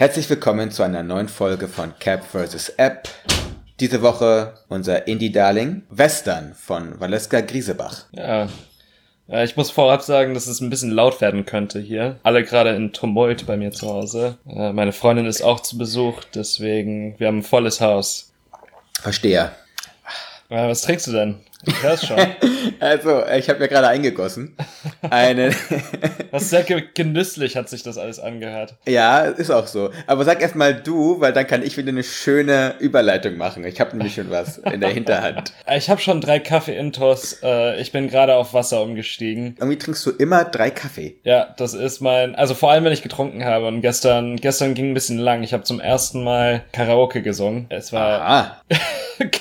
Herzlich willkommen zu einer neuen Folge von Cap vs. App. Diese Woche unser Indie-Darling Western von Valeska Griesebach. Ja. ja. Ich muss vorab sagen, dass es ein bisschen laut werden könnte hier. Alle gerade in Tumult bei mir zu Hause. Äh, Meine Freundin ist auch zu Besuch, deswegen, wir haben ein volles Haus. Verstehe. Äh, Was trinkst du denn? Ich hör's schon. Also, ich habe mir gerade eingegossen. Eine. Was sehr ge- genüsslich hat sich das alles angehört. ja, ist auch so. Aber sag erst mal du, weil dann kann ich wieder eine schöne Überleitung machen. Ich habe nämlich schon was in der Hinterhand. Ich habe schon drei Kaffee-Intos. Äh, ich bin gerade auf Wasser umgestiegen. Irgendwie trinkst du immer drei Kaffee. Ja, das ist mein, also vor allem, wenn ich getrunken habe. Und gestern, gestern ging ein bisschen lang. Ich habe zum ersten Mal Karaoke gesungen. Es war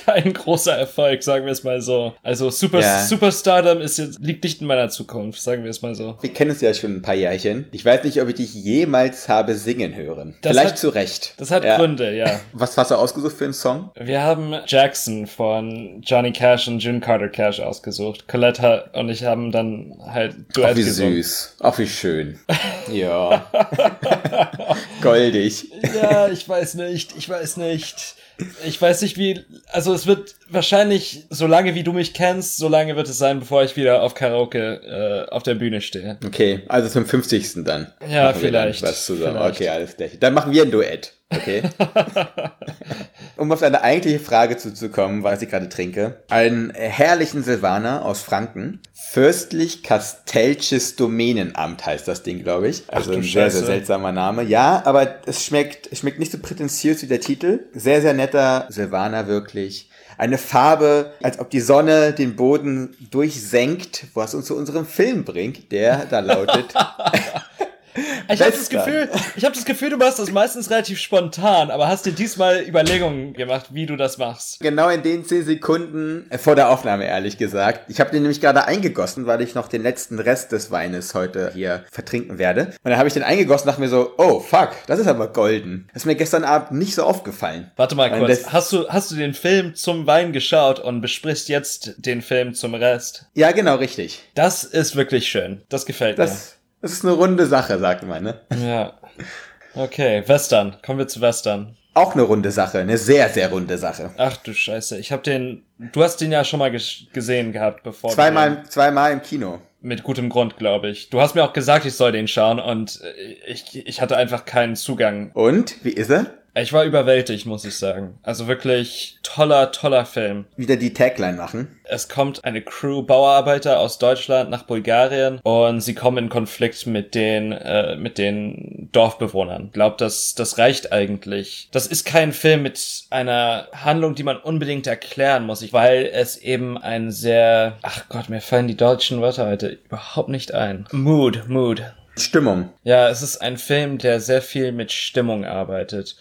kein großer Erfolg, sagen wir es mal so. Also Super, Ja. Superstardom ist jetzt, liegt nicht in meiner Zukunft, sagen wir es mal so. wir kennen uns ja schon ein paar Jährchen. Ich weiß nicht, ob ich dich jemals habe singen hören. Das Vielleicht hat- zu Recht. Das hat Ja. Gründe, ja. Was hast du ausgesucht für einen Song? Wir haben Jackson von Johnny Cash und June Carter Cash ausgesucht. Colette und ich haben dann halt Ach, Duett wie gesungen. süß. Ach, wie schön. Ja. Goldig. Ja, ich weiß nicht, ich weiß nicht. Ich weiß nicht, wie, also es wird wahrscheinlich, so lange wie du mich kennst, so lange wird es sein, bevor ich wieder auf Karaoke äh, auf der Bühne stehe. Okay, also zum 50. dann. Ja, vielleicht. Was zusammen. Vielleicht. Okay, alles klar. Dann machen wir ein Duett. Okay. um auf deine eigentliche Frage zuzukommen, was ich gerade trinke. Einen herrlichen Silvaner aus Franken. Fürstlich Kasteltsches Domänenamt heißt das Ding, glaube ich. Also ein sehr, sehr seltsamer Name. Ja, aber es schmeckt, es schmeckt nicht so prätentiös wie der Titel. Sehr, sehr netter Silvaner wirklich. Eine Farbe, als ob die Sonne den Boden durchsenkt, was uns zu unserem Film bringt, der da lautet Ich habe das. Gefühl, ich habe das Gefühl, du machst das meistens relativ spontan, aber hast dir diesmal Überlegungen gemacht, wie du das machst. Genau in den 10 Sekunden äh, vor der Aufnahme, ehrlich gesagt. Ich habe den nämlich gerade eingegossen, weil ich noch den letzten Rest des Weines heute hier vertrinken werde. Und dann habe ich den eingegossen und dachte mir so, oh fuck, das ist aber golden. Das ist mir gestern Abend nicht so aufgefallen. Warte mal Und kurz, hast du hast du den Film zum Wein geschaut und besprichst jetzt den Film zum Rest? Ja, genau, richtig. Das ist wirklich schön. Das gefällt Das, das ist eine runde Sache, sagt man, ne? Ja. Okay, Western. Kommen wir zu Western. Auch eine runde Sache, eine sehr, sehr runde Sache. Ach du Scheiße, ich habe den du hast den ja schon mal ges gesehen gehabt, bevor Zweimal, zweimal im Kino. mit gutem Grund, glaube ich. Du hast mir auch gesagt, ich soll den schauen und äh, ich ich hatte einfach keinen Zugang. Und, wie ist er? Ich war überwältigt, muss ich sagen. Also wirklich toller, toller Film. Wieder die Tagline machen. Es kommt eine Crew Bauarbeiter aus Deutschland nach Bulgarien und sie kommen in Konflikt mit den äh, mit den Dorfbewohnern. Glaubt, das das reicht eigentlich. Das ist kein Film mit einer Handlung, die man unbedingt erklären muss, ich, weil es eben ein sehr ach Gott, mir fallen die deutschen Wörter heute überhaupt nicht ein. Mood, Mood. Stimmung. Ja, es ist ein Film, der sehr viel mit Stimmung arbeitet.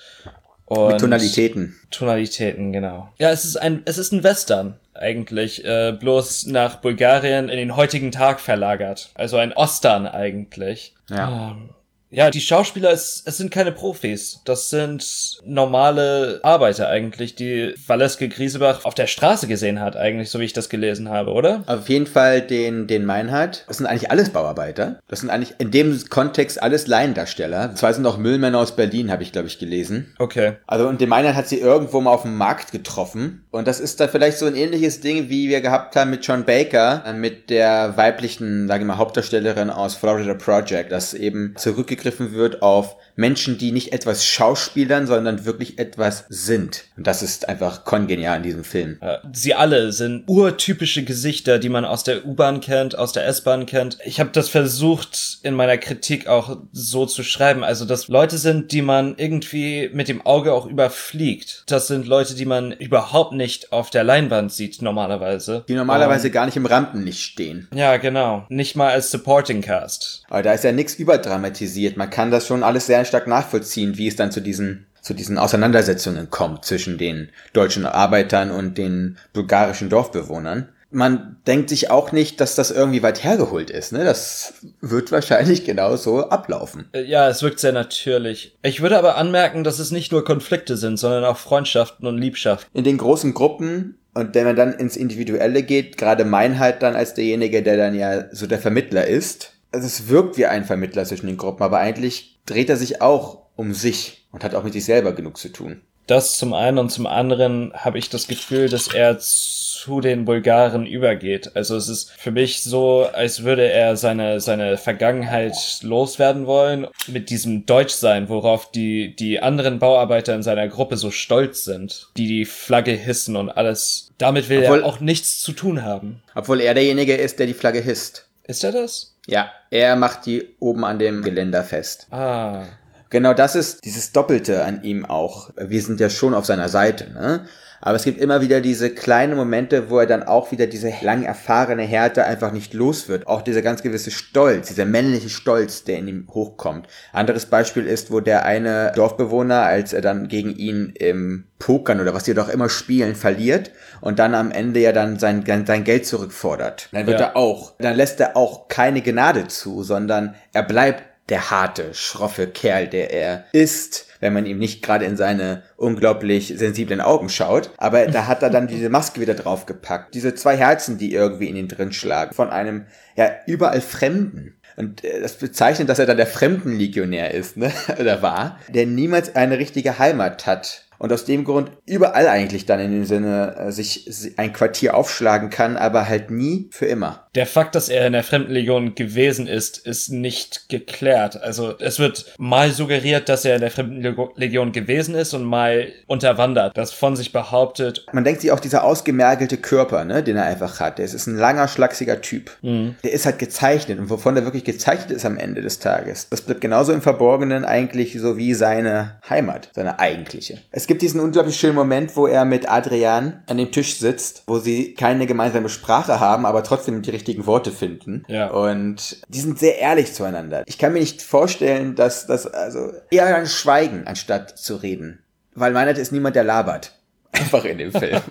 Und Mit Tonalitäten. Tonalitäten, genau. Ja, es ist ein, es ist ein Western eigentlich, äh, bloß nach Bulgarien in den heutigen Tag verlagert. Also ein Ostern eigentlich. Ja. Ähm, Ja, die Schauspieler, es, es sind keine Profis. Das sind normale Arbeiter eigentlich, die Valeske Griesebach auf der Straße gesehen hat, eigentlich, so wie ich das gelesen habe, oder? Auf jeden Fall den, den Meinhard. Das sind eigentlich alles Bauarbeiter. Das sind eigentlich in dem Kontext alles Laiendarsteller. Zwei sind auch Müllmänner aus Berlin, habe ich, glaube ich, gelesen. Okay. Also und den Meinhard hat sie irgendwo mal auf dem Markt getroffen. Und das ist da vielleicht so ein ähnliches Ding, wie wir gehabt haben mit John Baker, äh, mit der weiblichen, sage ich mal, Hauptdarstellerin aus Florida Project, dass eben zurückgegriffen wird auf Menschen, die nicht etwas schauspielern, sondern wirklich etwas sind. Und das ist einfach kongenial in diesem Film. Äh, Sie alle sind urtypische Gesichter, die man aus der U-Bahn kennt, aus der S-Bahn kennt. Ich habe das versucht in meiner Kritik auch so zu schreiben, also dass Leute sind, die man irgendwie mit dem Auge auch überfliegt. Das sind Leute, die man überhaupt nicht auf der Leinwand sieht normalerweise. Die normalerweise gar nicht im Rampenlicht stehen. Ja, genau. Nicht mal als Supporting Cast. Aber da ist ja nichts überdramatisiert. Man kann das schon alles sehr stark nachvollziehen, wie es dann zu diesen zu diesen Auseinandersetzungen kommt zwischen den deutschen Arbeitern und den bulgarischen Dorfbewohnern. Man denkt sich auch nicht, dass das irgendwie weit hergeholt ist. Ne? Das wird wahrscheinlich genauso ablaufen. Äh, Ja, es wirkt sehr natürlich. Ich würde aber anmerken, dass es nicht nur Konflikte sind, sondern auch Freundschaften und Liebschaften. In den großen Gruppen und wenn man dann ins Individuelle geht, gerade mein halt dann als derjenige, der dann ja so der Vermittler ist. Also es wirkt wie ein Vermittler zwischen den Gruppen, aber eigentlich dreht er sich auch um sich und hat auch mit sich selber genug zu tun. Das zum einen und zum anderen habe ich das Gefühl, dass er zu den Bulgaren übergeht. Also es ist für mich so, als würde er seine, seine Vergangenheit loswerden wollen mit diesem Deutschsein, worauf die, die anderen Bauarbeiter in seiner Gruppe so stolz sind, die die Flagge hissen und alles. Damit will Obwohl- er auch nichts zu tun haben. Obwohl er derjenige ist, der die Flagge hisst. Ist er das? Ja, er macht die oben an dem Geländer fest. Ah. Genau das ist dieses Doppelte an ihm auch. Wir sind ja schon auf seiner Seite, ne? Aber es gibt immer wieder diese kleinen Momente, wo er dann auch wieder diese lang erfahrene Härte einfach nicht los wird. Auch dieser ganz gewisse Stolz, dieser männliche Stolz, der in ihm hochkommt. Anderes Beispiel ist, wo der eine Dorfbewohner, als er dann gegen ihn im Pokern oder was die doch immer spielen, verliert und dann am Ende ja dann sein, sein Geld zurückfordert. Dann wird Ja. er auch, dann lässt er auch keine Gnade zu, sondern er bleibt der harte, schroffe Kerl, der er ist, wenn man ihm nicht gerade in seine unglaublich sensiblen Augen schaut. Aber da hat er dann diese Maske wieder draufgepackt. Diese zwei Herzen, die irgendwie in ihn drin schlagen. Von einem, ja, überall Fremden. Und äh, das bezeichnet, dass er dann der Fremdenlegionär ist, ne? Oder war, der niemals eine richtige Heimat hat. Und aus dem Grund überall eigentlich dann in dem Sinne äh, sich si- ein Quartier aufschlagen kann, aber halt nie für immer. Der Fakt, dass er in der Fremdenlegion gewesen ist, ist nicht geklärt. Also es wird mal suggeriert, dass er in der Fremdenlegion gewesen ist und mal unterwandert, das von sich behauptet. Man denkt sich auch dieser ausgemergelte Körper, ne, den er einfach hat. Der ist ein langer, schlachsiger Typ. Der ist halt gezeichnet und wovon er wirklich gezeichnet ist am Ende des Tages. Das bleibt genauso im Verborgenen eigentlich so wie seine Heimat, seine eigentliche. Es gibt diesen unglaublich schönen Moment, wo er mit Adrian an dem Tisch sitzt, wo sie keine gemeinsame Sprache haben, aber trotzdem die richtigen Worte finden. Ja. Und die sind sehr ehrlich zueinander. Ich kann mir nicht vorstellen, dass das also eher ein Schweigen anstatt zu reden. Weil meiner ist niemand, der labert. Einfach in dem Film.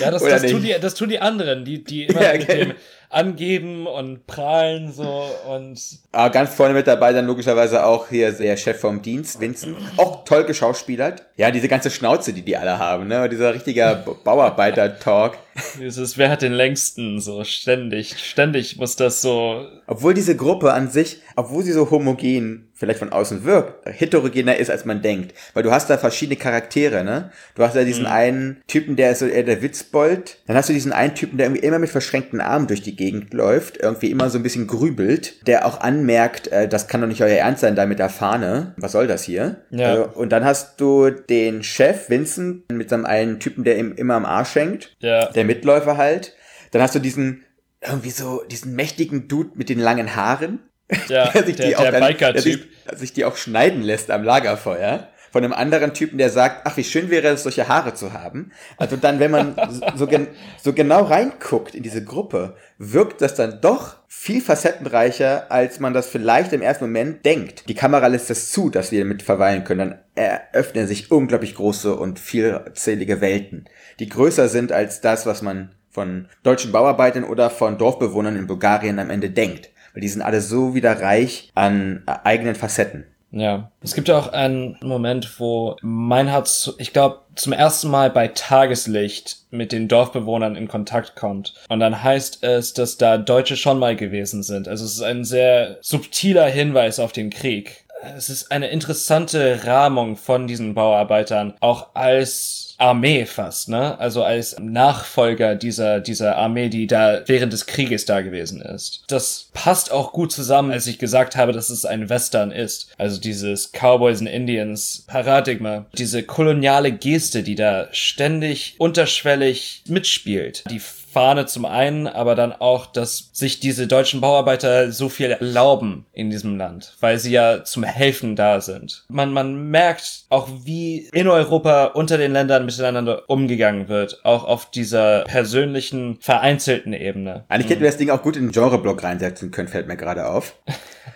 Ja, das, das, tun die, das tun die anderen, die, die immer Ja, mit okay. dem angeben und prahlen so und Aber ganz vorne mit dabei dann logischerweise auch hier der Chef vom Dienst, Vincent. Auch toll geschauspielert. Ja, diese ganze Schnauze, die die alle haben, ne? Dieser richtiger Bauarbeiter-Talk. dieses, wer hat den längsten, so ständig, ständig muss das so, Obwohl diese Gruppe an sich, obwohl sie so homogen vielleicht von außen wirkt, heterogener ist, als man denkt. Weil du hast da verschiedene Charaktere, ne? Du hast da diesen einen Typen, der ist so eher der Witzbold. Dann hast du diesen einen Typen, der irgendwie immer mit verschränkten Armen durch die Gegend läuft, irgendwie immer so ein bisschen grübelt, der auch anmerkt, äh, das kann doch nicht euer Ernst sein, da mit der Fahne. Was soll das hier? Ja. Also, und dann hast du den Chef, Vincent, mit seinem einen Typen, der ihm immer am Arsch hängt ja, der Mitläufer halt. Dann hast du diesen, irgendwie so, diesen mächtigen Dude mit den langen Haaren. ja, Der sich der, die auch der dann- der sich, sich die auch schneiden lässt am Lagerfeuer. Von einem anderen Typen, der sagt, ach, wie schön wäre es, solche Haare zu haben. Also dann, wenn man so, gen so genau reinguckt in diese Gruppe, wirkt das dann doch viel facettenreicher, als man das vielleicht im ersten Moment denkt. Die Kamera lässt es zu, dass wir mit verweilen können. Dann eröffnen sich unglaublich große und vielzählige Welten, die größer sind als das, was man von deutschen Bauarbeitern oder von Dorfbewohnern in Bulgarien am Ende denkt. Weil die sind alle so wieder reich an eigenen Facetten. Ja. Es gibt ja auch einen Moment, wo mein Herz, ich glaube, zum ersten Mal bei Tageslicht mit den Dorfbewohnern in Kontakt kommt. Und dann heißt es, dass da Deutsche schon mal gewesen sind. Also es ist ein sehr subtiler Hinweis auf den Krieg. Es ist eine interessante Rahmung von diesen Bauarbeitern, auch als Armee fast, ne? Also als Nachfolger dieser, dieser Armee, die da während des Krieges da gewesen ist. Das passt auch gut zusammen, als ich gesagt habe, dass es ein Western ist. Also dieses Cowboys and Indians Paradigma. Diese koloniale Geste, die da ständig unterschwellig mitspielt. Die Fahne zum einen, aber dann auch, dass sich diese deutschen Bauarbeiter so viel erlauben in diesem Land, weil sie ja zum Helfen da sind. Man, man merkt auch, wie in Europa unter den Ländern miteinander umgegangen wird, auch auf dieser persönlichen, vereinzelten Ebene. Eigentlich hätten wir das Ding auch gut in den Genreblock reinsetzen können, fällt mir gerade auf.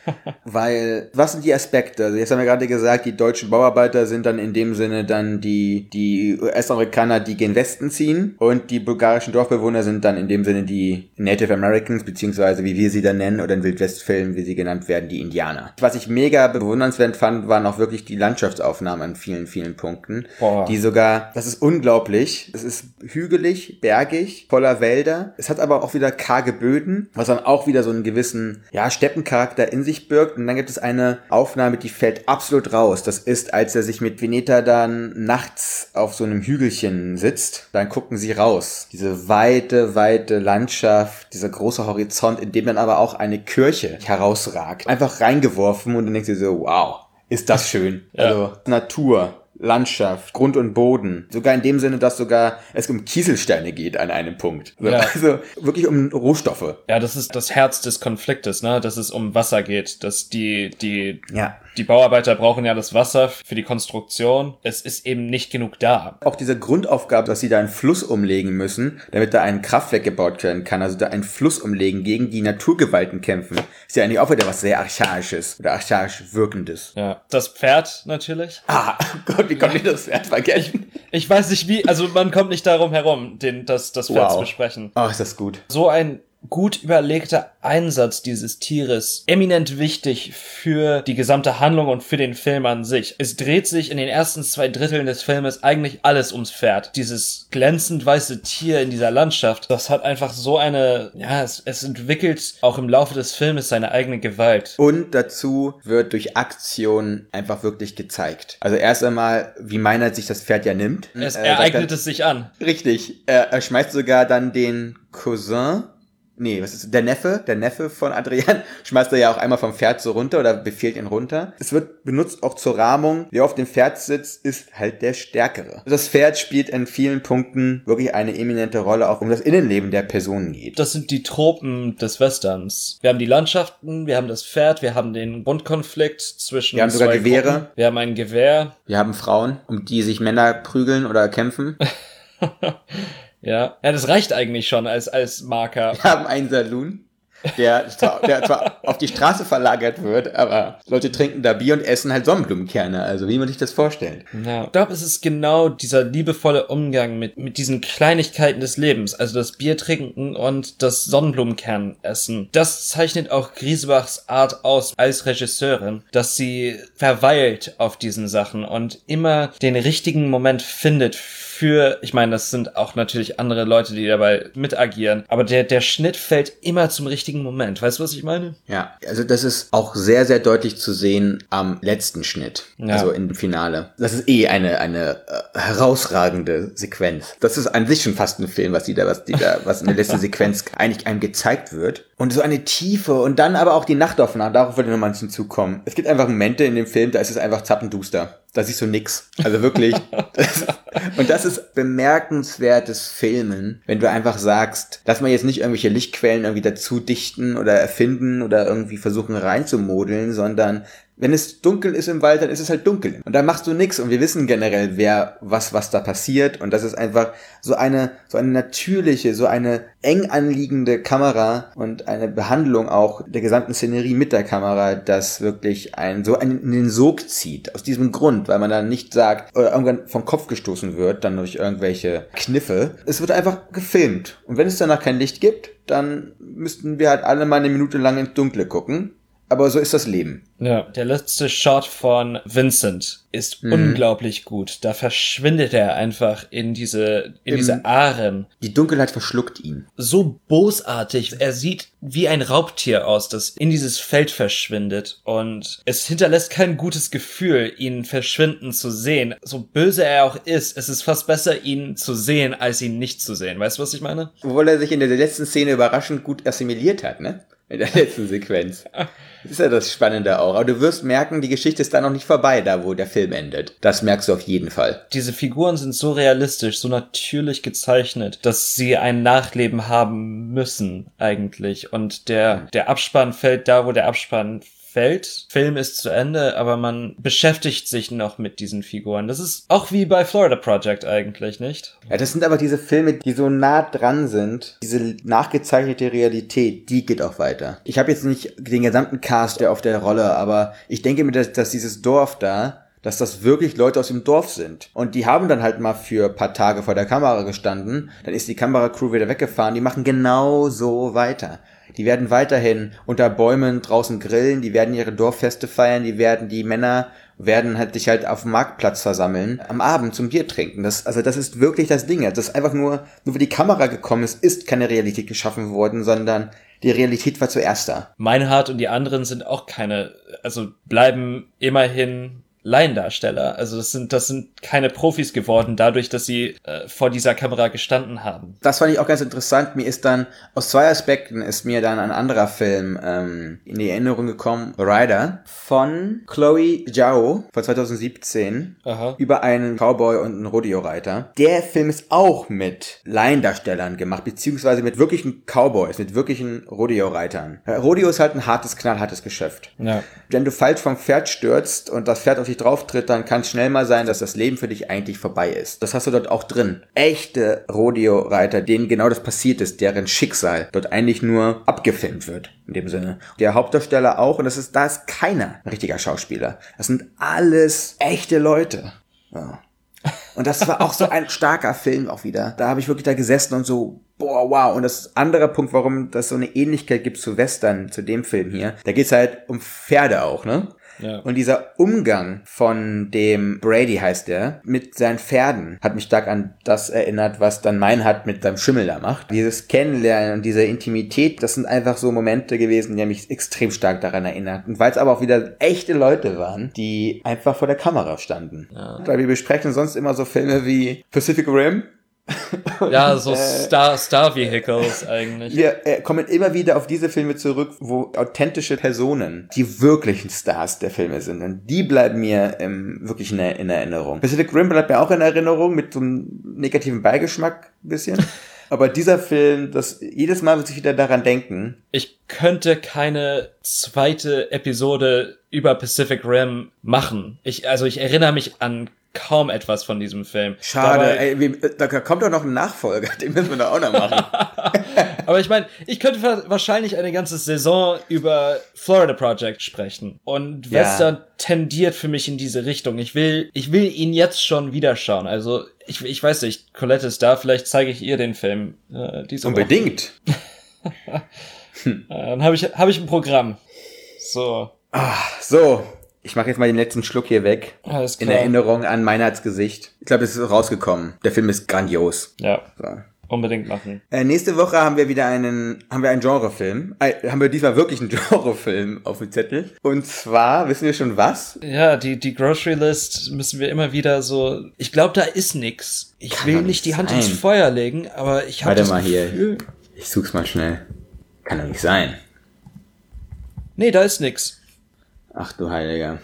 Weil, was sind die Aspekte? Also jetzt haben wir gerade gesagt, die deutschen Bauarbeiter sind dann in dem Sinne dann die, die US-Amerikaner, die gen Westen ziehen und die bulgarischen Dorfbewohner sind dann in dem Sinne die Native Americans, beziehungsweise wie wir sie dann nennen oder in Wildwestfilmen, wie sie genannt werden, die Indianer. Was ich mega bewundernswert fand, waren auch wirklich die Landschaftsaufnahmen an vielen, vielen Punkten. Boah. Die sogar, das ist unglaublich. Es ist hügelig, bergig, voller Wälder. Es hat aber auch wieder karge Böden, was dann auch wieder so einen gewissen, ja, Steppencharakter in sich birgt. Und dann gibt es eine Aufnahme, die fällt absolut raus. Das ist, als er sich mit Veneta dann nachts auf so einem Hügelchen sitzt. Dann gucken sie raus. Diese weite, weite Landschaft, dieser große Horizont, in dem dann aber auch eine Kirche herausragt. Einfach reingeworfen und dann denkst du so, wow, ist das schön. Ja. Also Natur, Landschaft, Grund und Boden. Sogar in dem Sinne, dass sogar es um Kieselsteine geht an einem Punkt. So, Ja. Also wirklich um Rohstoffe. Ja, das ist das Herz des Konfliktes, ne? Dass es um Wasser geht, dass die, die, Ja. die Bauarbeiter brauchen ja das Wasser für die Konstruktion. Es ist eben nicht genug da. Auch diese Grundaufgabe, dass sie da einen Fluss umlegen müssen, damit da ein Kraftwerk gebaut werden kann, also da einen Fluss umlegen, gegen die Naturgewalten kämpfen, ist ja eigentlich auch wieder was sehr Archaisches oder archaisch Wirkendes. Ja. Das Pferd natürlich. Ah, Gott, wie konnte ich das Pferd vergessen? Ich weiß nicht wie, also man kommt nicht darum herum, den, das, das Pferd Wow. zu besprechen. Oh, ist das gut. So ein gut überlegter Einsatz dieses Tieres eminent wichtig für die gesamte Handlung und für den Film an sich. Es dreht sich in den ersten zwei Dritteln des Filmes eigentlich alles ums Pferd. Dieses glänzend weiße Tier in dieser Landschaft, das hat einfach so eine, ja, es, es entwickelt auch im Laufe des Filmes seine eigene Gewalt. Und dazu wird durch Aktion einfach wirklich gezeigt. Also erst einmal, wie Meinert sich das Pferd ja nimmt. Es Äh, sagt ereignet er- es sich an. Richtig. Er, er schmeißt sogar dann den Cousin. Nee, was ist der Neffe? Der Neffe von Adrian schmeißt er ja auch einmal vom Pferd so runter oder befehlt ihn runter. Es wird benutzt auch zur Rahmung. Wer auf dem Pferd sitzt, ist halt der Stärkere. Das Pferd spielt in vielen Punkten wirklich eine eminente Rolle, auch um das Innenleben der Personen geht. Das sind die Tropen des Westerns. Wir haben die Landschaften, wir haben das Pferd, wir haben den Grundkonflikt zwischen Wir haben sogar Gewehre. Gruppen. Wir haben ein Gewehr. Wir haben Frauen, um die sich Männer prügeln oder kämpfen. Ja. Ja, das reicht eigentlich schon als, als Marker. Wir haben einen Saloon, der zwar, der zwar auf die Straße verlagert wird, aber Leute trinken da Bier und essen halt Sonnenblumenkerne. Also wie man sich das vorstellt. Ja. Ich glaube, es ist genau dieser liebevolle Umgang mit, mit diesen Kleinigkeiten des Lebens. Also das Bier trinken und das Sonnenblumenkern essen. Das zeichnet auch Griesbachs Art aus als Regisseurin, dass sie verweilt auf diesen Sachen und immer den richtigen Moment findet für, ich meine, das sind auch natürlich andere Leute, die dabei mitagieren, aber der, der Schnitt fällt immer zum richtigen Moment. Weißt du, was ich meine? Ja, also das ist auch sehr, sehr deutlich zu sehen am letzten Schnitt. Ja. Also im Finale. Das ist eh eine, eine äh, herausragende Sequenz. Das ist an sich schon fast ein Film, was die da, was die da, was in der letzten Sequenz eigentlich einem gezeigt wird. Und so eine Tiefe und dann aber auch die Nachtaufnahmen, darauf würde noch mal hinzukommen. Es gibt einfach Momente in dem Film, da ist es einfach zappenduster. Da siehst du nix. Also wirklich. das, und das ist bemerkenswertes Filmen, wenn du einfach sagst, lass mal jetzt nicht irgendwelche Lichtquellen irgendwie dazu dichten oder erfinden oder irgendwie versuchen reinzumodeln, sondern wenn es dunkel ist im Wald, dann ist es halt dunkel. Und da machst du nix. Und wir wissen generell, wer, was, was da passiert. Und das ist einfach so eine, so eine natürliche, so eine eng anliegende Kamera und eine Behandlung auch der gesamten Szenerie mit der Kamera, das wirklich einen, so einen in den Sog zieht. Aus diesem Grund, weil man dann nicht sagt, oder irgendwann vom Kopf gestoßen wird, dann durch irgendwelche Kniffe. Es wird einfach gefilmt. Und wenn es danach kein Licht gibt, dann müssten wir halt alle mal eine Minute lang ins Dunkle gucken. Aber so ist das Leben. Ja, der letzte Shot von Vincent ist Mhm. unglaublich gut. Da verschwindet er einfach in diese, in Im- diese Aaren. Die Dunkelheit verschluckt ihn. So bosartig. Er sieht wie ein Raubtier aus, das in dieses Feld verschwindet. Und es hinterlässt kein gutes Gefühl, ihn verschwinden zu sehen. So böse er auch ist, es ist fast besser, ihn zu sehen, als ihn nicht zu sehen. Weißt du, was ich meine? Obwohl er sich in der letzten Szene überraschend gut assimiliert hat, ne? In der letzten Sequenz. Das ist ja das Spannende auch. Aber du wirst merken, die Geschichte ist da noch nicht vorbei, da wo der Film endet. Das merkst du auf jeden Fall. Diese Figuren sind so realistisch, so natürlich gezeichnet, dass sie ein Nachleben haben müssen, eigentlich. Und der, der Abspann fällt da, wo der Abspann Welt. Film ist zu Ende, aber man beschäftigt sich noch mit diesen Figuren. Das ist auch wie bei Florida Project eigentlich, nicht? Ja, das sind aber diese Filme, die so nah dran sind. Diese nachgezeichnete Realität, die geht auch weiter. Ich habe jetzt nicht den gesamten Cast auf der Rolle, aber ich denke mir, dass, dass dieses Dorf da dass das wirklich Leute aus dem Dorf sind. Und die haben dann halt mal für paar Tage vor der Kamera gestanden, dann ist die Kameracrew wieder weggefahren, die machen genau so weiter. Die werden weiterhin unter Bäumen draußen grillen, die werden ihre Dorffeste feiern, die werden die Männer werden halt sich halt auf dem Marktplatz versammeln, am Abend zum Bier trinken. Das, also das ist wirklich das Ding. Das ist einfach nur, nur weil die Kamera gekommen ist, ist keine Realität geschaffen worden, sondern die Realität war zuerst da. Meinhard und die anderen sind auch keine, also bleiben immerhin Laiendarsteller. Also das sind, das sind keine Profis geworden, dadurch, dass sie äh, vor dieser Kamera gestanden haben. Das fand ich auch ganz interessant. Mir ist dann, aus zwei Aspekten ist mir dann ein anderer Film ähm, in die Erinnerung gekommen, Rider, von Chloe Zhao von 2017 Aha. über einen Cowboy und einen Rodeo-Reiter. Der Film ist auch mit Laiendarstellern gemacht, beziehungsweise mit wirklichen Cowboys, mit wirklichen Rodeo-Reitern. Äh, Rodeo ist halt ein hartes, knallhartes Geschäft. Ja. Wenn du falsch vom Pferd stürzt und das Pferd auf dich drauf tritt, dann kann es schnell mal sein, dass das Leben für dich eigentlich vorbei ist. Das hast du dort auch drin. Echte Rodeo-Reiter, denen genau das passiert ist, deren Schicksal dort eigentlich nur abgefilmt wird. In dem Sinne. Der Hauptdarsteller auch, und das ist, da ist keiner ein richtiger Schauspieler. Das sind alles echte Leute. Ja. Und das war auch so ein starker Film auch wieder. Da habe ich wirklich da gesessen und so, boah, wow. Und das andere Punkt, warum das so eine Ähnlichkeit gibt zu Western, zu dem Film hier, da geht's halt um Pferde auch, ne? Ja. Und dieser Umgang von dem Brady heißt der mit seinen Pferden hat mich stark an das erinnert, was dann Meinhard mit seinem Schimmel da macht. Dieses Kennenlernen und diese Intimität, das sind einfach so Momente gewesen, die mich extrem stark daran erinnert. Und weil es aber auch wieder echte Leute waren, die einfach vor der Kamera standen. Ja. Weil wir besprechen sonst immer so Filme wie Pacific Rim. Ja, so Äh, Star, Star Vehicles eigentlich. Wir äh, kommen immer wieder auf diese Filme zurück, wo authentische Personen die wirklichen Stars der Filme sind. Und die bleiben mir ähm, wirklich in, in Erinnerung. Pacific Rim bleibt mir auch in Erinnerung mit so einem negativen Beigeschmack ein bisschen. Aber dieser Film, das jedes Mal muss ich wieder daran denken. Ich könnte keine zweite Episode über Pacific Rim machen. Ich, also ich erinnere mich an kaum etwas von diesem Film. Schade, Dabei, ey, wir, da kommt doch noch ein Nachfolger, den müssen wir doch auch noch machen. Aber ich meine, ich könnte wa- wahrscheinlich eine ganze Saison über Florida Project sprechen. Und Ja. Western tendiert für mich in diese Richtung. Ich will, ich will ihn jetzt schon wieder schauen. Also, ich, ich weiß nicht, Colette ist da, vielleicht zeige ich ihr den Film. Äh. Unbedingt. Dann habe ich, habe ich ein Programm. So, So, ich mache jetzt mal den letzten Schluck hier weg. alles In klar. Erinnerung an Meinhards Gesicht. Ich glaube, es ist rausgekommen. Der Film ist grandios. Ja, So. unbedingt machen. Äh, nächste Woche haben wir wieder einen, haben wir einen Genrefilm. Äh, haben wir diesmal wirklich einen Genrefilm auf dem Zettel. Und zwar, wissen wir schon was? Ja, die, die Grocery List müssen wir immer wieder so. Ich glaube, da ist nix. Ich Kann will nicht die Hand sein. ins Feuer legen, aber ich habe Warte mal hier. Ich such's mal schnell. Kann doch nicht sein. Nee, da ist nix. Ach du Heiliger.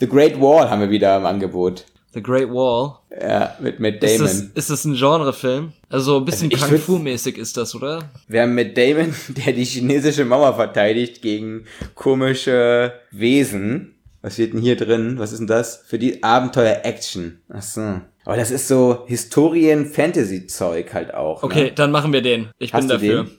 The Great Wall haben wir wieder im Angebot. The Great Wall. Ja, mit Matt Ist Damon. das, ist das ein Genrefilm? Also ein bisschen Also ich Kung Fu-mäßig ist das, oder? Wir haben Matt Damon, der die chinesische Mauer verteidigt gegen komische Wesen. Was steht denn hier drin? Was ist denn das? Für die Abenteuer-Action. Ach so. Aber das ist so Historien-Fantasy-Zeug halt auch. Okay, Ne? dann machen wir den. Ich Hast bin dafür. den?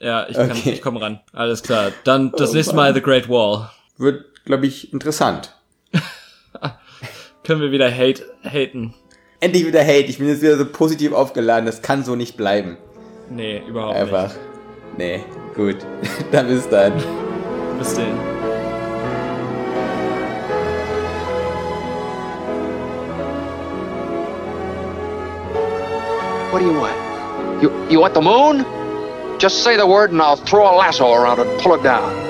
Ja, ich, kann, Okay. ich komme ran. Alles klar. Dann das Oh nächste. Mal The Great Wall. Wird, glaube ich, interessant. Können wir wieder hate, haten. Endlich wieder Hate. Ich bin jetzt wieder so positiv aufgeladen. Das kann so nicht bleiben. Nee, überhaupt Einfach. Nee, gut. dann bis dann. nicht. Bis denn. What do you want? You, you want the moon? Just say the word and I'll throw a lasso around it and pull it down.